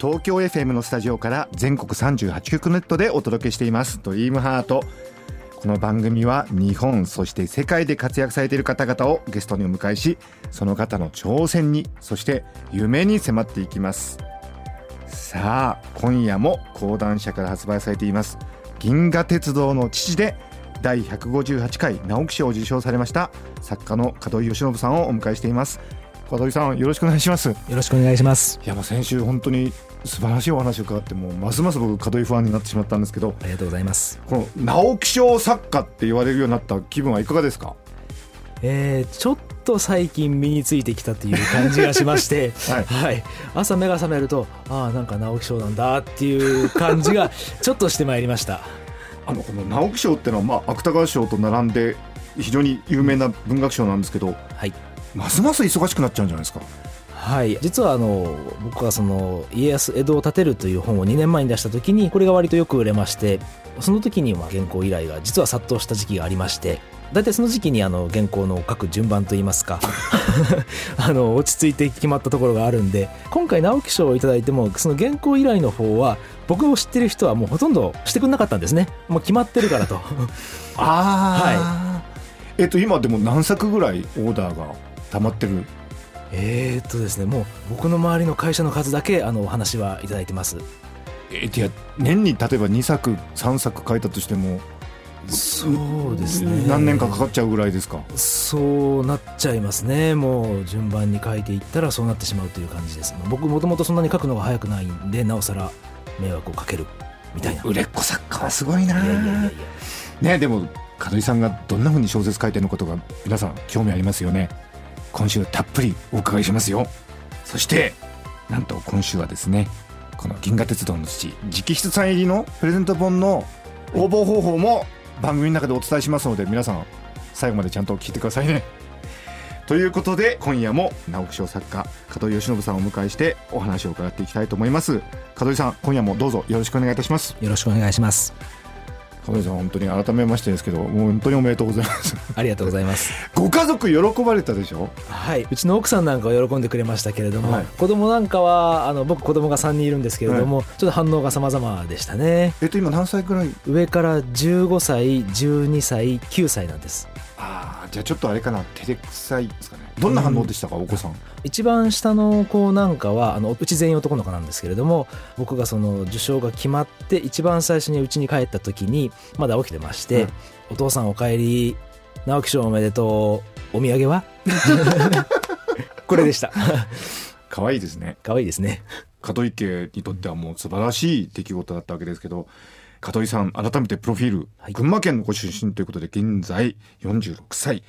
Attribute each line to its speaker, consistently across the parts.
Speaker 1: 東京 FM のスタジオから全国38局ネットでお届けしています。ドリームハート。この番組は日本そして世界で活躍されている方々をゲストにお迎えしその方の挑戦にそして夢に迫っていきます。さあ今夜も講談社から発売されています。銀河鉄道の父で第158回直木賞を受賞されました作家の門井義信さんをお迎えしています。門井さんよろしくお願いします。よ
Speaker 2: ろしくお願いします。
Speaker 1: いやもう先週本当に素晴らしいお話を伺ってもうますます僕門井ファンになってしまったんですけど
Speaker 2: ありがとうございます。
Speaker 1: この直木賞作家って言われるようになった気分はいかがですか？
Speaker 2: えー、ちょっと最近身についてきたという感じがしまして、はい、はい、朝目が覚めるとああなんか直木賞なんだっていう感じが ちょっとしてまいりました。
Speaker 1: あのこの直木賞っていうのは、まあ、芥川賞と並んで非常に有名な文学賞なんですけど、はい、ますます忙しくなっちゃうんじゃないですか？
Speaker 2: はい。実はあの僕がその家康江戸を建てるという本を2年前に出した時にこれが割とよく売れましてその時には原稿依頼が実は殺到した時期がありまして大体その時期にあの原稿の書く順番といいますか あの落ち着いて決まったところがあるんで今回直木賞を頂いてもその原稿依頼の方は僕を知ってる人はもうほとんどしてくれなかったんですね。もう決まってるからと。
Speaker 1: ああ はい。えっと今でも何作ぐらいオーダーが溜まってる
Speaker 2: えー、っとですねもう僕の周りの会社の数だけあのお話はいただいてます。
Speaker 1: えー、いや年に例えば2作3作書いたとしても
Speaker 2: そうですね。
Speaker 1: 何年かかかっちゃうぐらいですか？
Speaker 2: そうなっちゃいますね。もう順番に書いていったらそうなってしまうという感じです。僕もともとそんなに書くのが早くないんでなおさら迷惑をかけるみたいな。
Speaker 1: 売れっ子作家はすごいないやいやいやいやねでも門井さんがどんなふうに小説書いてるのかとか皆さん興味ありますよね今週たっぷりお伺いしますよ。そしてなんと今週はですねこの銀河鉄道の父直筆サイン入りのプレゼント本の応募方法も番組の中でお伝えしますので皆さん最後までちゃんと聞いてくださいね。ということで今夜も直木賞作家門井義信さんをお迎えしてお話を伺っていきたいと思います。門井さん今夜もどうぞよろしくお願いいたします。
Speaker 2: よろしくお願いします。
Speaker 1: 亀さん本当に改めましてですけどもう本当におめでとうございます。
Speaker 2: ありがとうございます。
Speaker 1: ご家族喜ばれたでしょ？
Speaker 2: はい。うちの奥さんなんかは喜んでくれましたけれども、はい、子供なんかはあの僕子供が3人いるんですけれども、はい、ちょっと反応が様々でしたね。
Speaker 1: えっと今何歳くらい？
Speaker 2: 上から15歳12歳9歳なんです。
Speaker 1: ああじゃあちょっとあれかな照れくさいですかね。どんな反応でしたか、うん、お子さん
Speaker 2: 一番下の子なんかはあのうち全員男の子なんですけれども僕がその受賞が決まって一番最初にうちに帰った時にまだ起きてまして、うん、お父さんお帰り直木賞おめでとうお土産は？これでした。
Speaker 1: 可愛いですね。
Speaker 2: 可愛いですね。
Speaker 1: 門井家にとってはもう素晴らしい出来事だったわけですけど門井さん改めてプロフィール、はい、群馬県のご出身ということで現在46歳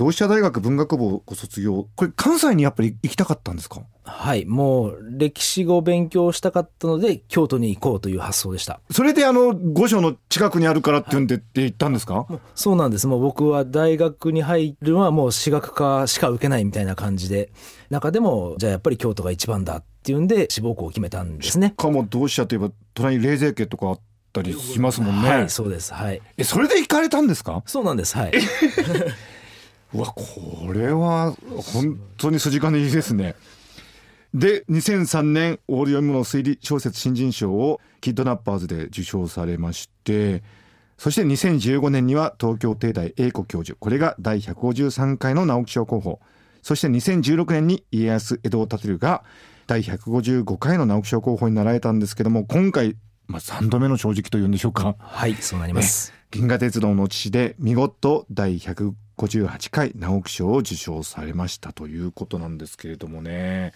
Speaker 1: 同志社大学文学部をご卒業これ関西にやっぱり行きたかったんですか？
Speaker 2: はいもう歴史語を勉強したかったので京都に行こうという発想でした。
Speaker 1: それであの御所の近くにあるからって言うんでって言ったんですか、
Speaker 2: そうなんです。もう僕は大学に入るのはもう私学科しか受けないみたいな感じで。中でもじゃあやっぱり京都が一番だっていうんで志望校を決めたんですね。し
Speaker 1: かも同志社といえば隣に冷泉家とかあったりしますもんね。
Speaker 2: はいそうです。はい。
Speaker 1: えそれで行かれたんですか？
Speaker 2: そうなんです。はい う
Speaker 1: わこれは本当に筋金入りですね。で2003年オール読み物推理小説新人賞をキッドナッパーズで受賞されましてそして2015年には東京帝大英子教授これが第153回の直木賞候補。そして2016年に家康江戸を建てるが第155回の直木賞候補になられたんですけども今回、まあ、3度目の正直というんでしょうか。
Speaker 2: はいそうなります、
Speaker 1: 銀河鉄道の父で見事第1 58回直木賞を受賞されましたということなんですけれどもね。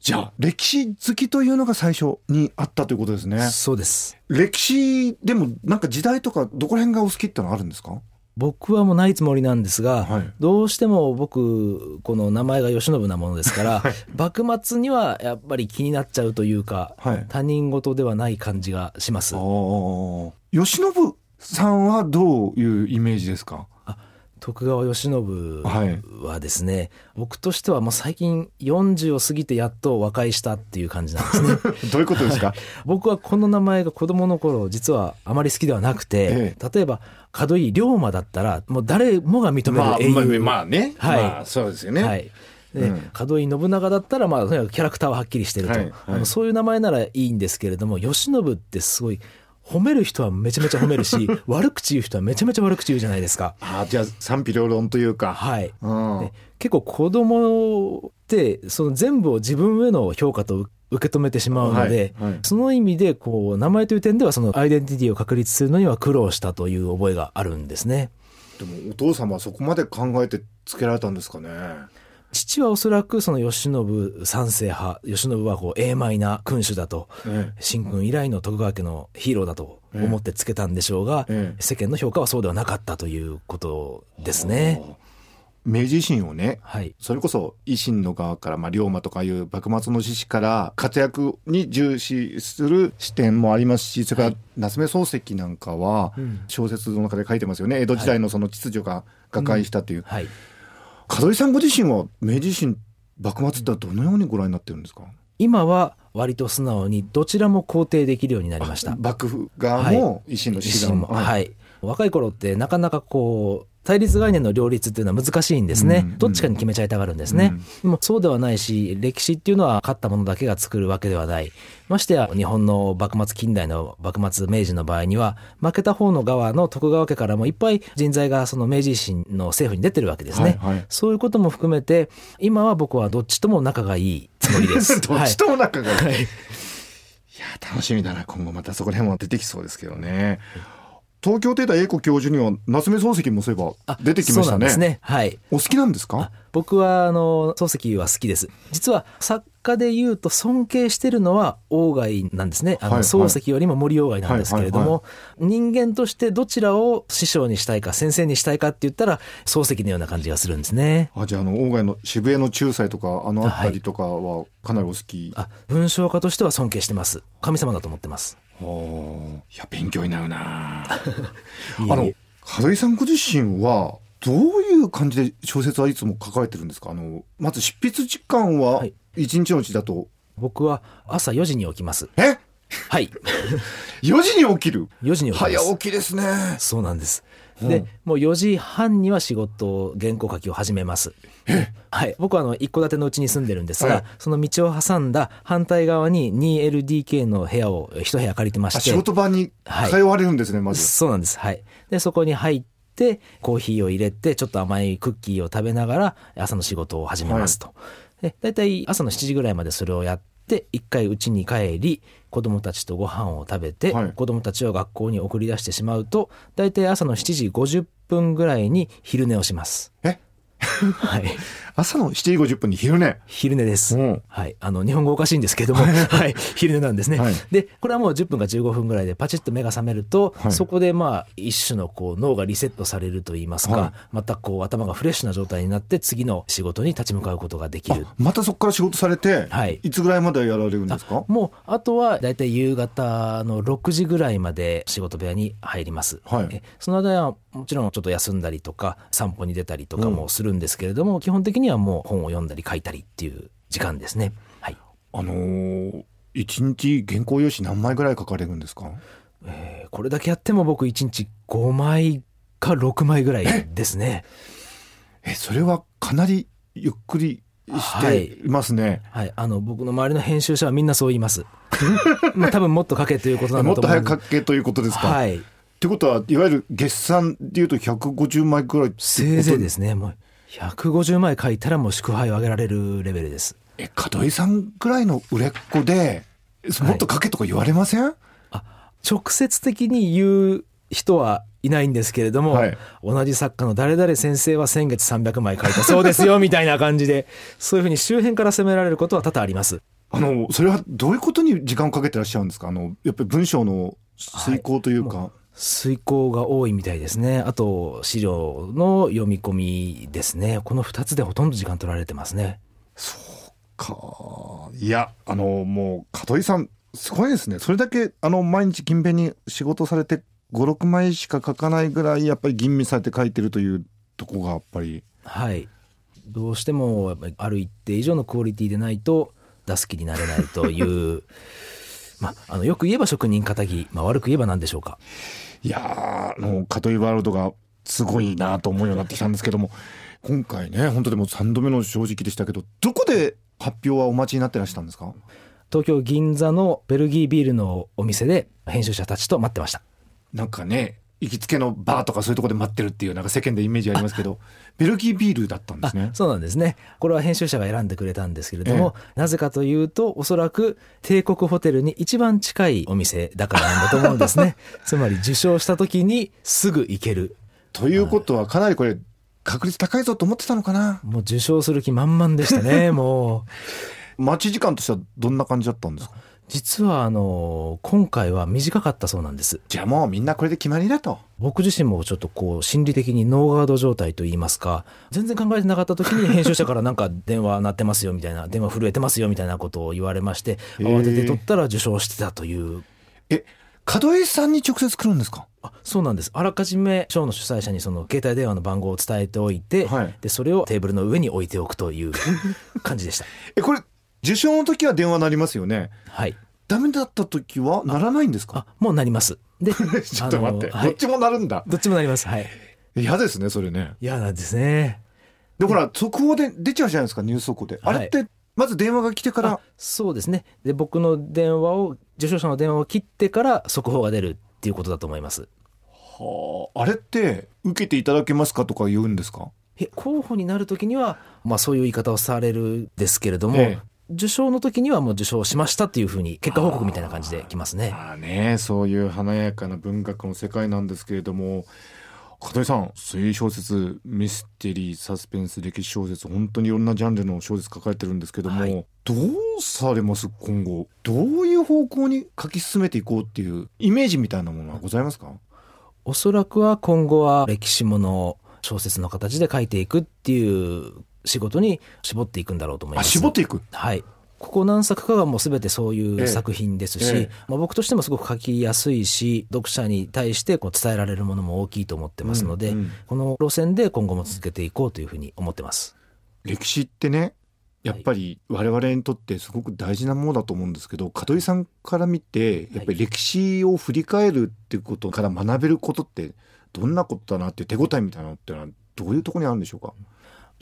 Speaker 1: じゃあ歴史好きというのが最初にあったということですね。
Speaker 2: そうです。
Speaker 1: 歴史でもなんか時代とかどこら辺がお好きってのあるんですか？
Speaker 2: 僕はもうないつもりなんですが、
Speaker 1: はい。
Speaker 2: どうしても僕この名前が慶喜なものですから、幕末にはやっぱり気になっちゃうというか、
Speaker 1: はい。
Speaker 2: 他人事ではない感じがします。
Speaker 1: 慶喜さんはどういうイメージですか？
Speaker 2: 徳川慶喜
Speaker 1: はい。
Speaker 2: はですね、僕としてはもう最近40を過ぎてやっと和解したっていう感じなんですね。
Speaker 1: どういうことですか？
Speaker 2: 僕はこの名前が子供の頃実はあまり好きではなくて、
Speaker 1: え
Speaker 2: 例えば門井龍馬だったらもう誰もが認める英雄、
Speaker 1: まあね、
Speaker 2: はい。
Speaker 1: まあそうですよね、
Speaker 2: はい。で、
Speaker 1: うん。
Speaker 2: 門井信長だったら、まあ、とにかくキャラクターははっきりしてると、
Speaker 1: はい。はい。
Speaker 2: あのそういう名前ならいいんですけれども慶喜ってすごい褒める人はめちゃめちゃ褒めるし 悪口言う人はめちゃめちゃ悪口言うじゃないですか。
Speaker 1: ああじゃあ賛否両論というか、
Speaker 2: はい、
Speaker 1: うん。
Speaker 2: で結構子供ってその全部を自分への評価と受け止めてしまうので、
Speaker 1: はい。はい。
Speaker 2: その意味でこう名前という点ではそのアイデンティティを確立するのには苦労したという覚えがあるんですね。
Speaker 1: でもお父様はそこまで考えてつけられたんですかね
Speaker 2: 父はおそらくその慶喜賛成派慶喜はこう英邁な君主だと
Speaker 1: え
Speaker 2: 新君以来の徳川家のヒーローだと思ってつけたんでしょうが、
Speaker 1: ええ。
Speaker 2: 世間の評価はそうではなかったということですね。
Speaker 1: 明治維新をね
Speaker 2: はい、
Speaker 1: それこそ維新の側から、まあ、龍馬とかいう幕末の志士から活躍に重視する視点もありますしそれから夏目漱石なんかは
Speaker 2: うん。
Speaker 1: 小説の中で書いてますよね。江戸時代のその秩序が瓦解したという、
Speaker 2: はい、
Speaker 1: 門井さんご自身は明治維新幕末ってどのようにご覧になってるんですか？
Speaker 2: 今は割と素直にどちらも肯定できるようになりました。
Speaker 1: 幕府側も維新の
Speaker 2: 維
Speaker 1: 志
Speaker 2: 新も、はい、若い頃ってなかなかこう対立概念の両立っていうのは難しいんですね、
Speaker 1: うん。
Speaker 2: どっちかに決めちゃいたがるんですね、
Speaker 1: うん。
Speaker 2: でもそうではないし歴史っていうのは勝った者だけが作るわけではない。ましてや日本の幕末近代の幕末明治の場合には負けた方の側の徳川家からもいっぱい人材がその明治維新の政府に出てるわけですね、
Speaker 1: はいはい。
Speaker 2: そういうことも含めて今は僕はどっちとも仲がいいつもりです。
Speaker 1: どっちとも仲がいい、
Speaker 2: はい。
Speaker 1: いや楽しみだな。今後またそこら辺も出てきそうですけどね東京帝大英子教授には夏目漱石もそういえば
Speaker 2: あ
Speaker 1: 出てきましたね。
Speaker 2: ですね。はい。
Speaker 1: お好きなんです
Speaker 2: あ
Speaker 1: か
Speaker 2: 僕はあの漱石は好きです。実は作家で言うと尊敬してるのは鴎外なんですね。あの、
Speaker 1: はいはい。
Speaker 2: 漱石よりも森鴎外なんですけれども、
Speaker 1: はい
Speaker 2: 人間としてどちらを師匠にしたいか先生にしたいかって言ったら漱石のような感じがするんですね。
Speaker 1: あじゃああの鴎外の渋谷の仲裁とかあの辺りとかはかなりお好き、
Speaker 2: あ文章家としては尊敬してます。神様だと思ってます。
Speaker 1: おいや勉強になるな。あの門井さんご自身はどういう感じで小説はいつも書かれてるんですか？あのまず執筆時間は
Speaker 2: はい。
Speaker 1: 一日のうちだと、
Speaker 2: 僕は朝4時に起きます。
Speaker 1: え？
Speaker 2: はい。
Speaker 1: 4時に起きる
Speaker 2: ？4時に起きます。
Speaker 1: 早起きですね。
Speaker 2: そうなんです。
Speaker 1: うん。
Speaker 2: で、もう4時半には仕事を原稿書きを始めます。はい、僕はあの一戸建てのうちに住んでるんですが、
Speaker 1: はい。
Speaker 2: その道を挟んだ反対側に 2LDK の部屋を一部屋借りてまして。
Speaker 1: あ仕事場に通われるんですね、まず。
Speaker 2: そうなんです。はい。でそこに入ってコーヒーを入れてちょっと甘いクッキーを食べながら朝の仕事を始めますと、で大体朝の7時ぐらいまでそれをやって一回家に帰り子供たちとご飯を食べて、
Speaker 1: はい。
Speaker 2: 子供たちを学校に送り出してしまうと大体朝の7時50分ぐらいに昼寝をします。
Speaker 1: え？
Speaker 2: はい。
Speaker 1: 朝の7時50分に昼寝。
Speaker 2: 昼寝です、
Speaker 1: うん。
Speaker 2: はい、あの日本語おかしいんですけども、はい、昼寝なんですね、
Speaker 1: はい。
Speaker 2: でこれはもう10分か15分ぐらいでパチッと目が覚めると、
Speaker 1: はい。
Speaker 2: そこでまあ一種のこう脳がリセットされるといいますか、
Speaker 1: はい。
Speaker 2: またこう頭がフレッシュな状態になって次の仕事に立ち向かうことができる。
Speaker 1: あまたそこから仕事されて、
Speaker 2: はい。
Speaker 1: いつぐらいまでやられるんですか？
Speaker 2: もうあとはだいたい夕方の6時ぐらいまで仕事部屋に入ります、
Speaker 1: はい。
Speaker 2: えその間はもちろんちょっと休んだりとか散歩に出たりとかもするんですけれども、基本的にはもう本を読んだり書いたりっていう時間ですね。はい。
Speaker 1: あのー、一日原稿用紙何枚ぐらい書かれるんですか？
Speaker 2: えーこれだけやっても僕1日5枚か6枚ぐらいですね。
Speaker 1: えそれはかなりゆっくりしていますね、
Speaker 2: はい、あの僕の周りの編集者はみんなそう言います。まあ多分もっと書けということなん
Speaker 1: もっと
Speaker 2: だと思うん
Speaker 1: 早く書けということですか、
Speaker 2: はい、
Speaker 1: ってことはいわゆる月産でいうと150枚ぐらい
Speaker 2: せいぜいですね。もう150枚書いたらもう祝杯を上げられるレベルです。
Speaker 1: え門井さんぐらいの売れっ子でもっと書けとか言われません、
Speaker 2: 直接的に言う人はいないんですけれども、
Speaker 1: はい
Speaker 2: 同じ作家の誰々先生は先月300枚書いたそうですよみたいな感じで そういうふうに周辺から責められることは多々あります。
Speaker 1: あのそれはどういうことに時間をかけてらっしゃるんですか？あのやっぱり文章の遂行というか、
Speaker 2: 遂行が多いみたいですね。あと、資料の読み込みですね。この2つでほとんど時間取られてますね。
Speaker 1: かいやあのもう香取さんすごいですねそれだけあの毎日勤勉に仕事されて56枚しか書かないぐらいやっぱり吟味されて書いてるというとこがやっぱり
Speaker 2: はい。どうしても、ある一定以上のクオリティでないと、出す気になれないという、まあ、あの、よく言えば職人仇、まあ、悪く言えば何でしょうか？
Speaker 1: いやーあの香取ワールドがすごいなと思うようになってきたんですけども今回ね本当でも3度目の正直でしたけどどこで発表はお待ちになってらしたんですか？
Speaker 2: 東京銀座のベルギービールのお店で編集者たちと待ってました。
Speaker 1: なんかね行きつけのバーとかそういうところで待ってるっていうなんか世間でイメージありますけどベルギービールだったんですね
Speaker 2: そうなんですね。これは編集者が選んでくれたんですけれども、なぜかというと、おそらく帝国ホテルに一番近いお店だからなんだと思うんですね。つまり受賞した時にすぐ行ける。
Speaker 1: ということはかなりこれ確率高いぞと思ってたのかな？
Speaker 2: もう受賞する気満々でしたね、もう。
Speaker 1: 待ち時間としてはどんな感じだったんですか？
Speaker 2: 実はあの、今回は短かったそうなんです。
Speaker 1: じゃあもうみんなこれで決まりだと。
Speaker 2: 僕自身もちょっとこう心理的にノーガード状態といいますか全然考えてなかった時に編集者からなんか電話鳴ってますよみたいな電話震えてますよみたいなことを言われまして慌てて取ったら受賞してたという。
Speaker 1: え門井さんに直接来るんですか？
Speaker 2: あそうなんです。あらかじめ賞の主催者にその携帯電話の番号を伝えておいて、
Speaker 1: はい。
Speaker 2: でそれをテーブルの上に置いておくという感じでした。
Speaker 1: えこれ受賞の時は電話鳴りますよね。
Speaker 2: はい。
Speaker 1: ダメだった時は鳴らないんですか？
Speaker 2: あもうなります。で
Speaker 1: ちょっと待って、どっちも鳴るんだ。
Speaker 2: どっちもなります。はい。
Speaker 1: 嫌ですねそれね。
Speaker 2: 嫌なんですね。
Speaker 1: でほら速報で出ちゃうじゃないですかニュース速報で、
Speaker 2: はい。
Speaker 1: あれってまず電話が来てから？
Speaker 2: あそうですね。で僕の電話を受賞者の電話を切ってから速報が出るっていうことだと思います。
Speaker 1: はあ。あれって受けていただけますかとか言うんですか？
Speaker 2: え候補になる時には、まあ、そういう言い方をされるんですけれども、
Speaker 1: ええ
Speaker 2: 受賞の時にはもう受賞しましたっていうふうに結果報告みたいな感じで来ますね。
Speaker 1: まあねそういう華やかな文学の世界なんですけれども香取さん推理小説ミステリーサスペンス歴史小説本当にいろんなジャンルの小説書かれてるんですけども、
Speaker 2: はい。
Speaker 1: どうされます今後？どういう方向に書き進めていこうっていうイメージみたいなものはございますか？
Speaker 2: おそらくは今後は歴史もの小説の形で書いていくっていう仕事に絞っていくんだろうと思い
Speaker 1: あ
Speaker 2: ます。
Speaker 1: 絞っていく？
Speaker 2: はい。ここ何作かがもう全てそうい
Speaker 1: ええ。
Speaker 2: う作品ですし、
Speaker 1: ええ。
Speaker 2: まあ、僕としてもすごく書きやすいし読者に対してこう伝えられるものも大きいと思ってますので、
Speaker 1: うんうん。
Speaker 2: この路線で今後も続けていこうというふうに思ってます。
Speaker 1: 歴史ってねやっぱり我々にとってすごく大事なものだと思うんですけど香取さんから見てやっぱり歴史を振り返るっていうことから学べることってどんなことだなっていう手応えみたいなのってのはどういうところにあるんでしょうか？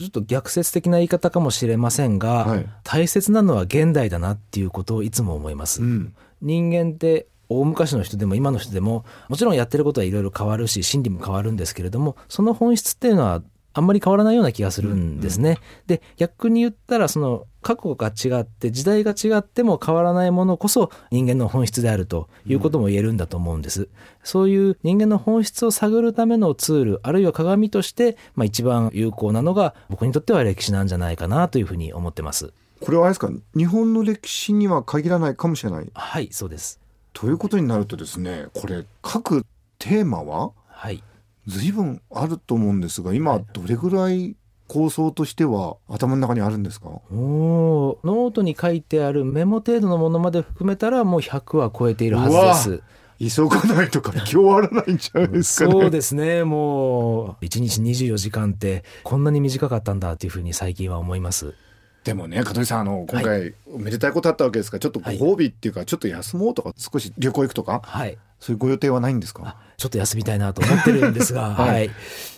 Speaker 2: ちょっと逆説的な言い方かもしれませんが、
Speaker 1: はい
Speaker 2: 大切なのは現代だなっていうことをいつも思います。
Speaker 1: ん
Speaker 2: 人間って大昔の人でも今の人でももちろんやってることはいろいろ変わるし心理も変わるんですけれどもその本質っていうのはあんまり変わらないような気がするんですね。で逆に言ったらその過去が違って時代が違っても変わらないものこそ人間の本質であるということも言えるんだと思うんです。そういう人間の本質を探るためのツールあるいは鏡として、まあ、一番有効なのが僕にとっては歴史なんじゃないかなというふうに思ってます。
Speaker 1: これはあれですか？日本の歴史には限らないかもしれない
Speaker 2: はいそうです。
Speaker 1: ということになるとですねこれ各テーマは？
Speaker 2: はい。
Speaker 1: 随分あると思うんですが今どれぐらい構想としては頭の中にあるんですか？
Speaker 2: おーノートに書いてあるメモ程度のものまで含めたらもう100は超えているはずです。
Speaker 1: 急がないとか今日あらないんじゃないですかね
Speaker 2: そうですねもう1日24時間ってこんなに短かったんだっていうふうに最近は思います。
Speaker 1: でもね香取さんあの今回おめでたいことあったわけですからちょっとご褒美っていうかちょっと休もうとか少し旅行行くとか
Speaker 2: はい。
Speaker 1: そういうご予定はないんですか？
Speaker 2: あちょっと休みたいなと思ってるんですが、
Speaker 1: はい
Speaker 2: はい。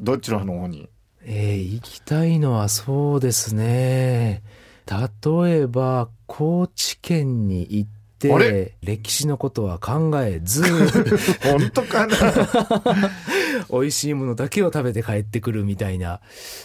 Speaker 1: どちらの方に？
Speaker 2: えー行きたいのはそうですね。例えば、高知県に行って、歴史のことは考えず、
Speaker 1: 本当かな？
Speaker 2: 美味しいものだけを食べて帰ってくるみたいな、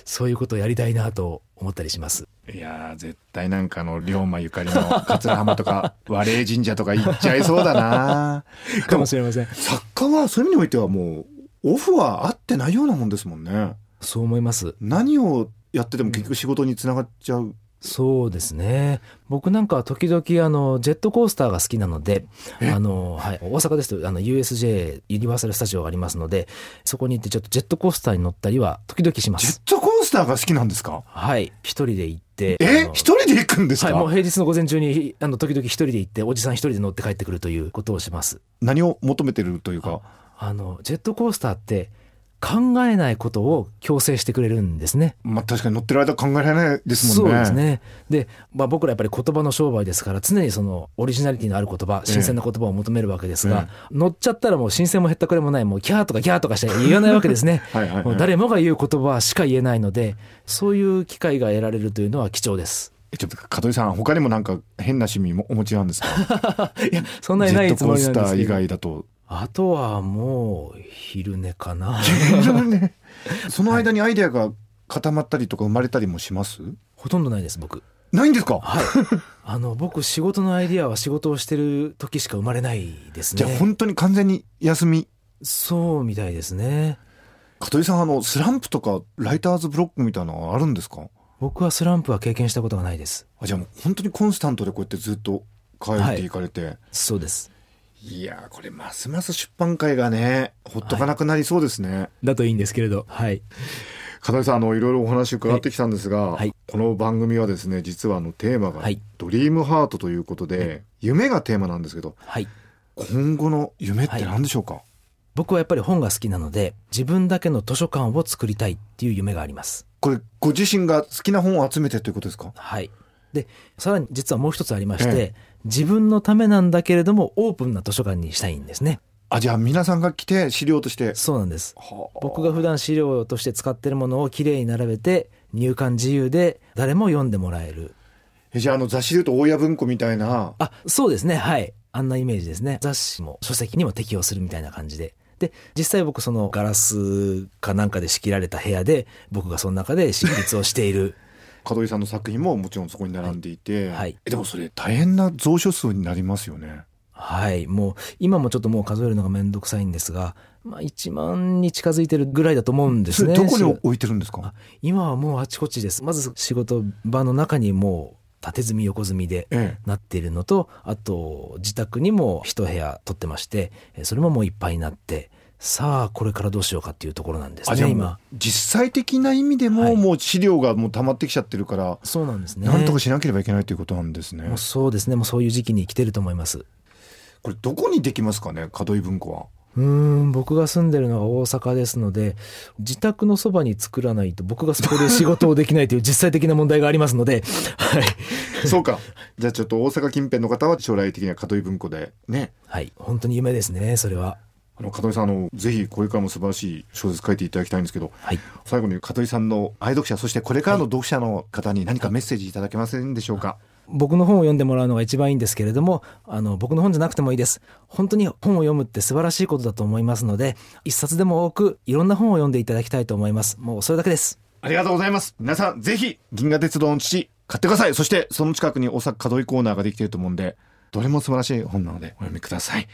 Speaker 2: そういうことをやりたいなと思ったりします。
Speaker 1: いやー絶対なんかあの龍馬ゆかりの桂浜とか 和礼神社とか行っちゃいそうだな
Speaker 2: かもしれません。
Speaker 1: 作家はそういう意味においてはもうオフは合ってないようなもんですもんね
Speaker 2: そう思います。
Speaker 1: 何をやってても結局仕事につながっちゃう
Speaker 2: そうですね。僕なんかは時々あの、ジェットコースターが好きなので、あの、はい、大阪ですとあの USJ ユニバーサルスタジオがありますので、そこに行ってちょっとジェットコースターに乗ったりは時々しま
Speaker 1: ジェッ
Speaker 2: す。
Speaker 1: トコースターが好きなんですか？
Speaker 2: はい、一人で行って。
Speaker 1: え？一人で行くんですか、
Speaker 2: はい、もう平日の午前中に、あの、時々一人で行って、おじさん一人で乗って帰ってくるということをします。
Speaker 1: 何を求めてるというか？
Speaker 2: あの、ジェットコースターって、考えないことを強制してくれるんですね。
Speaker 1: まあ確かに乗ってる間考えられないですもんね。
Speaker 2: そうですね。で、まあ僕らやっぱり言葉の商売ですから、常にそのオリジナリティのある言葉、新鮮な言葉を求めるわけですが、乗っちゃったらもう新鮮も減ったくれもない、もうキャーとかギャーとかして言わないわけですね。
Speaker 1: はいはいはい
Speaker 2: もう誰もが言う言葉しか言えないので、そういう機会が得られるというのは貴重です。
Speaker 1: えちょっと香取さん他にもなんか変な趣味もお持ちなんですか？
Speaker 2: いや、そんなにないつもり
Speaker 1: コースター以
Speaker 2: なんですけど。
Speaker 1: 外だと。
Speaker 2: あとはもう、昼寝かな。
Speaker 1: その間にアイデアが固まったりとか生まれたりもします？
Speaker 2: ほとんどないです、僕。
Speaker 1: ないんですか？
Speaker 2: はい。あの、僕、仕事のアイディアは仕事をしてる時しか生まれないですね。
Speaker 1: じゃあ本当に完全に休み？
Speaker 2: そうみたいですね。
Speaker 1: 香取さんあのスランプとかライターズブロックみたいなのはあるんですか？
Speaker 2: 僕はスランプは経験したことがないです。
Speaker 1: あじゃあもう本当にコンスタントでこうやってずっと書いていかれて、
Speaker 2: そうです。
Speaker 1: い、やーこれますます出版界がねほっとかなくなりそうですね、
Speaker 2: だといいんですけれど。はい。
Speaker 1: 香取さんあのいろいろお話伺ってきたんですが、
Speaker 2: はい
Speaker 1: この番組はですね実はあのテーマが
Speaker 2: はい
Speaker 1: ドリームハートということで、夢がテーマなんですけど
Speaker 2: はい。
Speaker 1: 今後の夢って何でしょうか、
Speaker 2: 僕はやっぱり本が好きなので、自分だけの図書館を作りたいっていう夢があります。
Speaker 1: これご自身が好きな本を集めてということですか？
Speaker 2: はい。で、さらに実はもう一つありまして、
Speaker 1: え
Speaker 2: 自分のためなんだけれども、オープンな図書館にしたいんですね。
Speaker 1: あじゃあ皆さんが来て資料として
Speaker 2: そうなんです。
Speaker 1: はあ
Speaker 2: 僕が普段資料として使ってるものをきれいに並べて、入館自由で誰も読んでもらえる。
Speaker 1: えじゃああの雑誌でいうと大谷文庫みたいな
Speaker 2: あ、そうですね。はい。あんなイメージですね。雑誌も書籍にも適用するみたいな感じで。で、実際僕そのガラスかなんかで仕切られた部屋で、僕がその中で執筆をしている。
Speaker 1: 門取さんの作品ももちろんそこに並んでいて、
Speaker 2: はい
Speaker 1: えでもそれ大変な蔵書数になりますよね
Speaker 2: はい。もう、今もちょっともう数えるのがめんどくさいんですが、まあ1万に近づいてるぐらいだと思うんですね。
Speaker 1: どこに
Speaker 2: し
Speaker 1: 置いてるんですか？
Speaker 2: あ今はもうあちこちです。まず仕事場の中にもう縦積み横積みで
Speaker 1: ええ
Speaker 2: なっているのと、あと自宅にも一部屋取ってまして、えそれももういっぱいになって、さあこれからどうしようかっていうところなんですね、今。
Speaker 1: 実際的な意味でも、
Speaker 2: はい
Speaker 1: もう資料がもう溜まってきちゃってるから、
Speaker 2: そうなんですね。
Speaker 1: なんとかしなければいけないということなんですね
Speaker 2: そうですね。もうそういう時期に来てると思います。
Speaker 1: これどこにできますかね門井文庫は
Speaker 2: うーん、僕が住んでるのが大阪ですので、自宅のそばに作らないと僕がそこで仕事をできないという 実際的な問題がありますので、はい。
Speaker 1: そうかじゃあちょっと大阪近辺の方は将来的には門井文庫でね
Speaker 2: はい。本当に夢ですね、それは。
Speaker 1: あの門井さんあのぜひこれからも素晴らしい小説書いていただきたいんですけど
Speaker 2: はい。
Speaker 1: 最後に門井さんの愛読者そしてこれからの読者の方に何かメッセージいただけませんでしょうか、
Speaker 2: 僕の本を読んでもらうのが一番いいんですけれども、あの、僕の本じゃなくてもいいです。本当に本を読むって素晴らしいことだと思いますので、一冊でも多くいろんな本を読んでいただきたいと思います。もうそれだけです。
Speaker 1: ありがとうございます。皆さん、ぜひ、銀河鉄道の父、買ってください。そして、その近くに大阪門井コーナーができていると思うんで、どれも素晴らしい本なので、お読みください。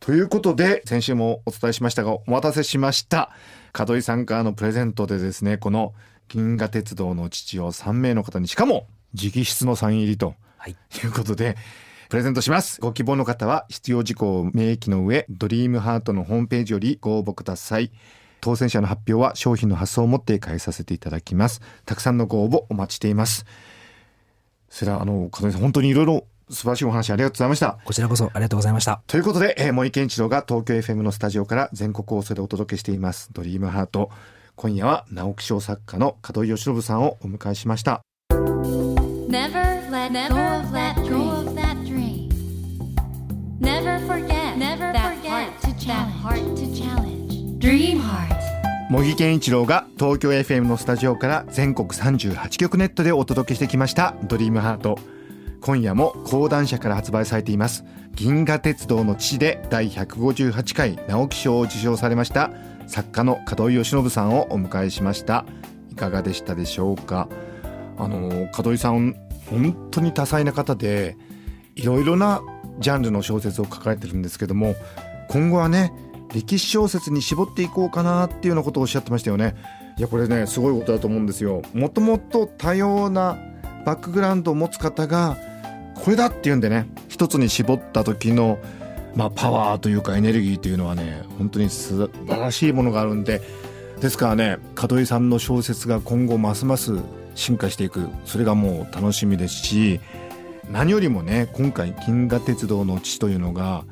Speaker 1: ということで、先週もお伝えしましたが、お待たせしました。門井さんからのプレゼントでですね、この銀河鉄道の父を3名の方に、しかも、直筆のサイン入りと
Speaker 2: はい。
Speaker 1: いうことで、プレゼントします。ご希望の方は必要事項を明記の上、ドリームハートのホームページよりご応募ください。当選者の発表は商品の発送をもって返させていただきます。たくさんのご応募お待ちしています。それでは、あの、門井さん、本当にいろいろ素晴らしいお話ありがとうございました。
Speaker 2: こちらこそありがとうございました。
Speaker 1: ということで、えー、森健一郎が東京 FM のスタジオから全国放送でお届けしています、ドリームハート。今夜は直木賞作家の門井義信さんをお迎えしました。
Speaker 3: Never let go of that dream. Never forget that heart to challenge. Dream heart.
Speaker 1: 茂木健一郎が東京 FM のスタジオから全国38局ネットでお届けしてきました「ドリームハート今夜も講談社から発売されています「銀河鉄道の父」で第158回直木賞を受賞されました。作家の門井義信さんをお迎えしました。いかがでしたでしょうか？あの門井さん本当に多彩な方でいろいろなジャンルの小説を書かれてるんですけども今後はね歴史小説に絞っていこうかなっていうようなことをおっしゃってましたよね。いやこれねすごいことだと思うんですよ。もともと多様なバックグラウンドを持つ方がこれだっていうんでね一つに絞った時のまあパワーというかエネルギーというのはね本当に素晴らしいものがあるんでですからね門井さんの小説が今後ますます進化していく。それがもう楽しみですし何よりもね今回「銀河鉄道の父」というのが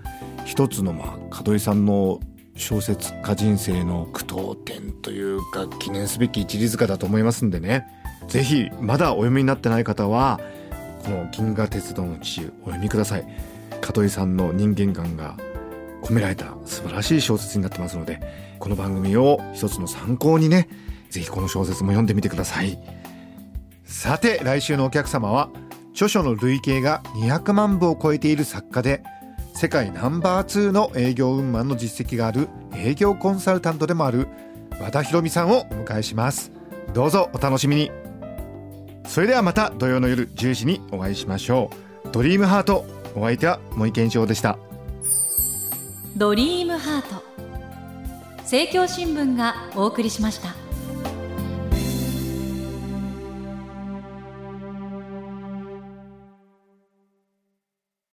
Speaker 1: 一つのまあ門井さんの小説家人生の句読点というか記念すべき一里塚だと思いますんでね。ぜひまだお読みになってない方はの「銀河鉄道の父」お読みください。門井さんの人間観が込められた素晴らしい小説になってますのでこの番組を一つの参考にねぜひこの小説も読んでみてください。さて来週のお客様は著書の累計が200万部を超えている作家で世界ナンバー2の営業運搬の実績がある営業コンサルタントでもある和田博美さんをお迎えします。どうぞお楽しみに。それではまた土曜の夜10時にお会いしましょう。ドリームハートお相手は森健一郎でした。
Speaker 3: ドリームハート。政教新聞がお送りしました。